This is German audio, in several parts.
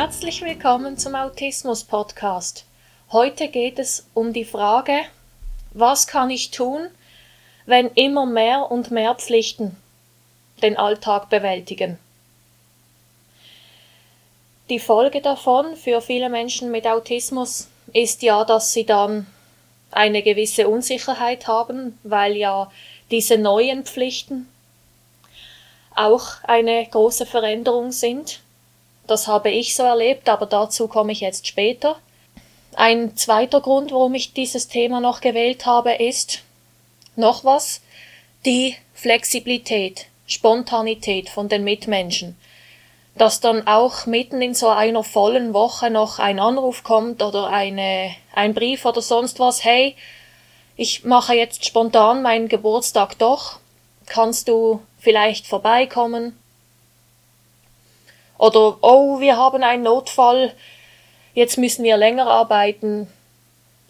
Herzlich willkommen zum Autismus Podcast. Heute geht es um die Frage, was kann ich tun, wenn immer mehr und mehr Pflichten den Alltag bewältigen? Die Folge davon für viele Menschen mit Autismus ist ja, dass sie dann eine gewisse Unsicherheit haben, weil ja diese neuen Pflichten auch eine große Veränderung sind. Das habe ich so erlebt, aber dazu komme ich jetzt später. Ein zweiter Grund, warum ich dieses Thema noch gewählt habe, ist noch was, die Flexibilität, Spontanität von den Mitmenschen. Dass dann auch mitten in so einer vollen Woche noch ein Anruf kommt oder eine, ein Brief oder sonst was, hey, ich mache jetzt spontan meinen Geburtstag doch, kannst du vielleicht vorbeikommen? Oder, oh, wir haben einen Notfall, jetzt müssen wir länger arbeiten.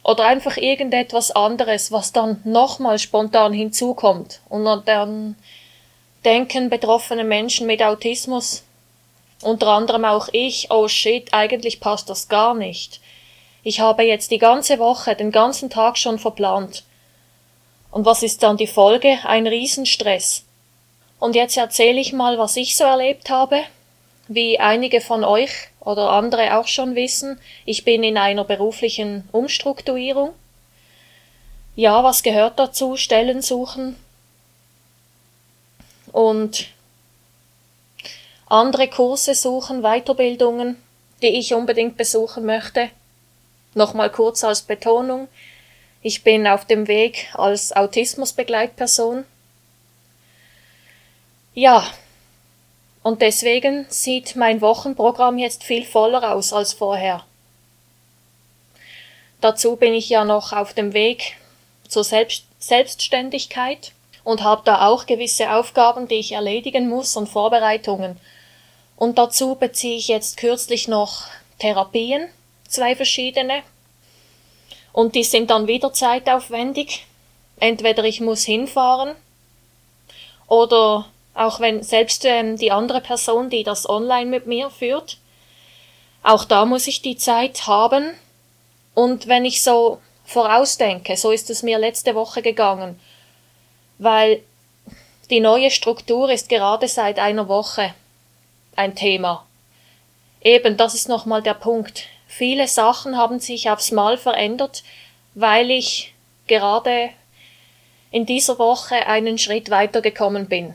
Oder einfach irgendetwas anderes, was dann nochmal spontan hinzukommt. Und dann denken betroffene Menschen mit Autismus, unter anderem auch ich, oh shit, eigentlich passt das gar nicht. Ich habe jetzt die ganze Woche, den ganzen Tag schon verplant. Und was ist dann die Folge? Ein Riesenstress. Und jetzt erzähle ich mal, was ich so erlebt habe. Wie einige von euch oder andere auch schon wissen, ich bin in einer beruflichen Umstrukturierung. Ja, was gehört dazu? Stellen suchen und andere Kurse suchen, Weiterbildungen, die ich unbedingt besuchen möchte. Nochmal kurz als Betonung. Ich bin auf dem Weg als Autismusbegleitperson. Ja, und deswegen sieht mein Wochenprogramm jetzt viel voller aus als vorher. Dazu bin ich ja noch auf dem Weg zur Selbst Selbstständigkeit und habe da auch gewisse Aufgaben, die ich erledigen muss und Vorbereitungen. Und dazu beziehe ich jetzt kürzlich noch Therapien, zwei verschiedene, und die sind dann wieder zeitaufwendig. Entweder ich muss hinfahren oder auch wenn selbst ähm, die andere Person, die das online mit mir führt, auch da muss ich die Zeit haben. Und wenn ich so vorausdenke, so ist es mir letzte Woche gegangen, weil die neue Struktur ist gerade seit einer Woche ein Thema. Eben, das ist nochmal der Punkt. Viele Sachen haben sich aufs Mal verändert, weil ich gerade in dieser Woche einen Schritt weitergekommen bin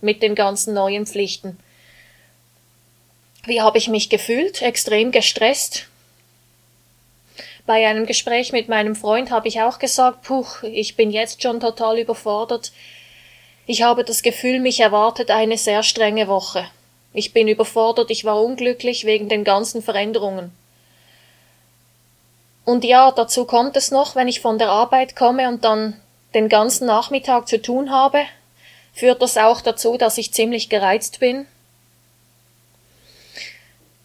mit den ganzen neuen Pflichten. Wie habe ich mich gefühlt? Extrem gestresst. Bei einem Gespräch mit meinem Freund habe ich auch gesagt, puh, ich bin jetzt schon total überfordert. Ich habe das Gefühl, mich erwartet eine sehr strenge Woche. Ich bin überfordert, ich war unglücklich wegen den ganzen Veränderungen. Und ja, dazu kommt es noch, wenn ich von der Arbeit komme und dann den ganzen Nachmittag zu tun habe, führt das auch dazu, dass ich ziemlich gereizt bin.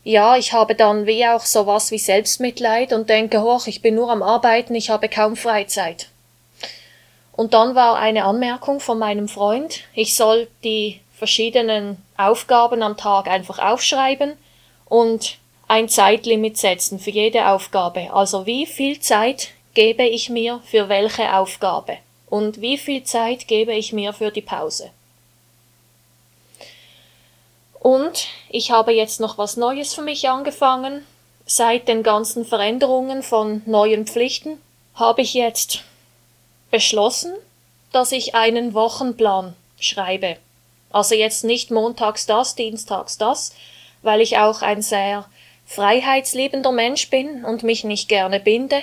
Ja, ich habe dann wie auch sowas wie Selbstmitleid und denke, hoch, ich bin nur am Arbeiten, ich habe kaum Freizeit. Und dann war eine Anmerkung von meinem Freund, ich soll die verschiedenen Aufgaben am Tag einfach aufschreiben und ein Zeitlimit setzen für jede Aufgabe. Also wie viel Zeit gebe ich mir für welche Aufgabe? Und wie viel Zeit gebe ich mir für die Pause. Und ich habe jetzt noch was Neues für mich angefangen. Seit den ganzen Veränderungen von neuen Pflichten habe ich jetzt beschlossen, dass ich einen Wochenplan schreibe. Also jetzt nicht montags das, dienstags das, weil ich auch ein sehr freiheitsliebender Mensch bin und mich nicht gerne binde.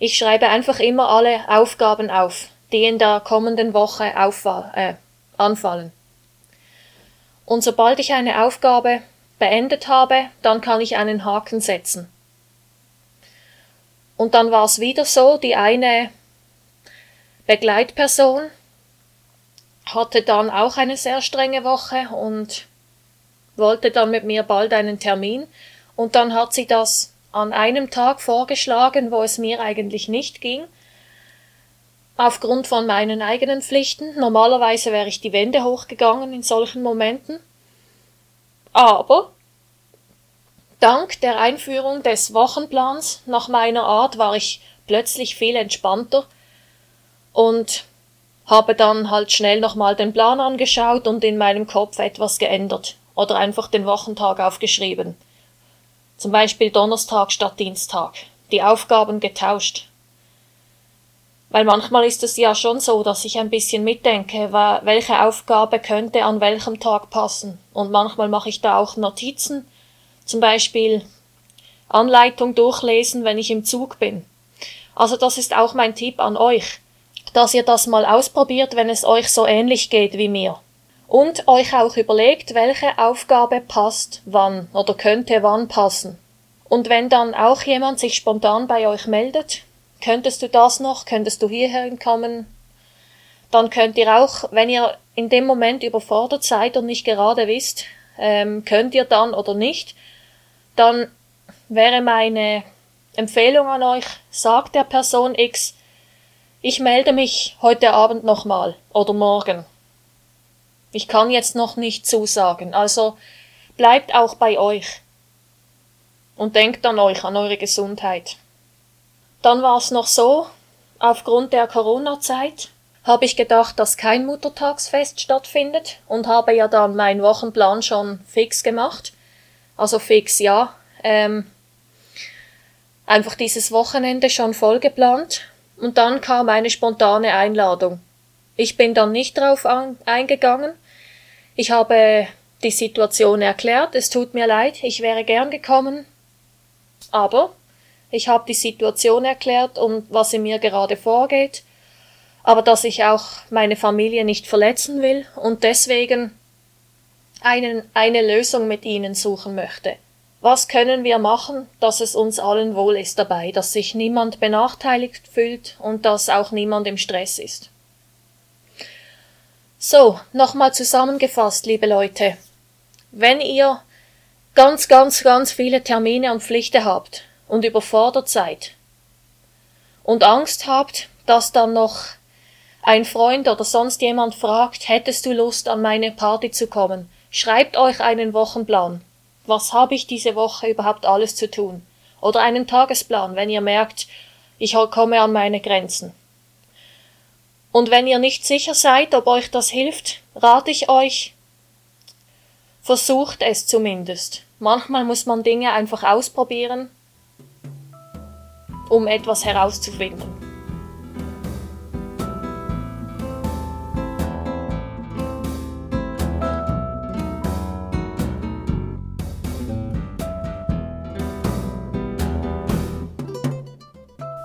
Ich schreibe einfach immer alle Aufgaben auf, die in der kommenden Woche äh, anfallen. Und sobald ich eine Aufgabe beendet habe, dann kann ich einen Haken setzen. Und dann war es wieder so, die eine Begleitperson hatte dann auch eine sehr strenge Woche und wollte dann mit mir bald einen Termin und dann hat sie das an einem Tag vorgeschlagen, wo es mir eigentlich nicht ging aufgrund von meinen eigenen Pflichten. Normalerweise wäre ich die Wände hochgegangen in solchen Momenten. Aber Dank der Einführung des Wochenplans nach meiner Art war ich plötzlich viel entspannter und habe dann halt schnell nochmal den Plan angeschaut und in meinem Kopf etwas geändert oder einfach den Wochentag aufgeschrieben. Zum Beispiel Donnerstag statt Dienstag. Die Aufgaben getauscht. Weil manchmal ist es ja schon so, dass ich ein bisschen mitdenke, welche Aufgabe könnte an welchem Tag passen. Und manchmal mache ich da auch Notizen, zum Beispiel Anleitung durchlesen, wenn ich im Zug bin. Also das ist auch mein Tipp an euch, dass ihr das mal ausprobiert, wenn es euch so ähnlich geht wie mir. Und euch auch überlegt, welche Aufgabe passt wann oder könnte wann passen. Und wenn dann auch jemand sich spontan bei euch meldet, könntest du das noch, könntest du hierher kommen, dann könnt ihr auch, wenn ihr in dem Moment überfordert seid und nicht gerade wisst, ähm, könnt ihr dann oder nicht, dann wäre meine Empfehlung an euch, sagt der Person X, ich melde mich heute Abend nochmal oder morgen. Ich kann jetzt noch nicht zusagen, also bleibt auch bei euch und denkt an euch, an eure Gesundheit. Dann war es noch so, aufgrund der Corona-Zeit habe ich gedacht, dass kein Muttertagsfest stattfindet und habe ja dann meinen Wochenplan schon fix gemacht. Also fix, ja. Ähm, einfach dieses Wochenende schon voll geplant und dann kam eine spontane Einladung. Ich bin dann nicht drauf eingegangen. Ich habe die Situation erklärt, es tut mir leid, ich wäre gern gekommen, aber ich habe die Situation erklärt und was in mir gerade vorgeht, aber dass ich auch meine Familie nicht verletzen will und deswegen einen, eine Lösung mit ihnen suchen möchte. Was können wir machen, dass es uns allen wohl ist dabei, dass sich niemand benachteiligt fühlt und dass auch niemand im Stress ist? So, nochmal zusammengefasst, liebe Leute. Wenn ihr ganz, ganz, ganz viele Termine und Pflichten habt und überfordert seid und Angst habt, dass dann noch ein Freund oder sonst jemand fragt, hättest du Lust an meine Party zu kommen? Schreibt euch einen Wochenplan. Was habe ich diese Woche überhaupt alles zu tun? Oder einen Tagesplan, wenn ihr merkt, ich komme an meine Grenzen. Und wenn ihr nicht sicher seid, ob euch das hilft, rate ich euch, versucht es zumindest. Manchmal muss man Dinge einfach ausprobieren, um etwas herauszufinden.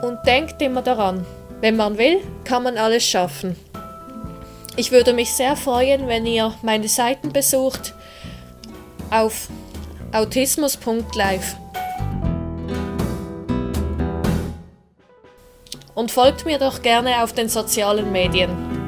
Und denkt immer daran, wenn man will, kann man alles schaffen. Ich würde mich sehr freuen, wenn ihr meine Seiten besucht auf autismus.live. Und folgt mir doch gerne auf den sozialen Medien.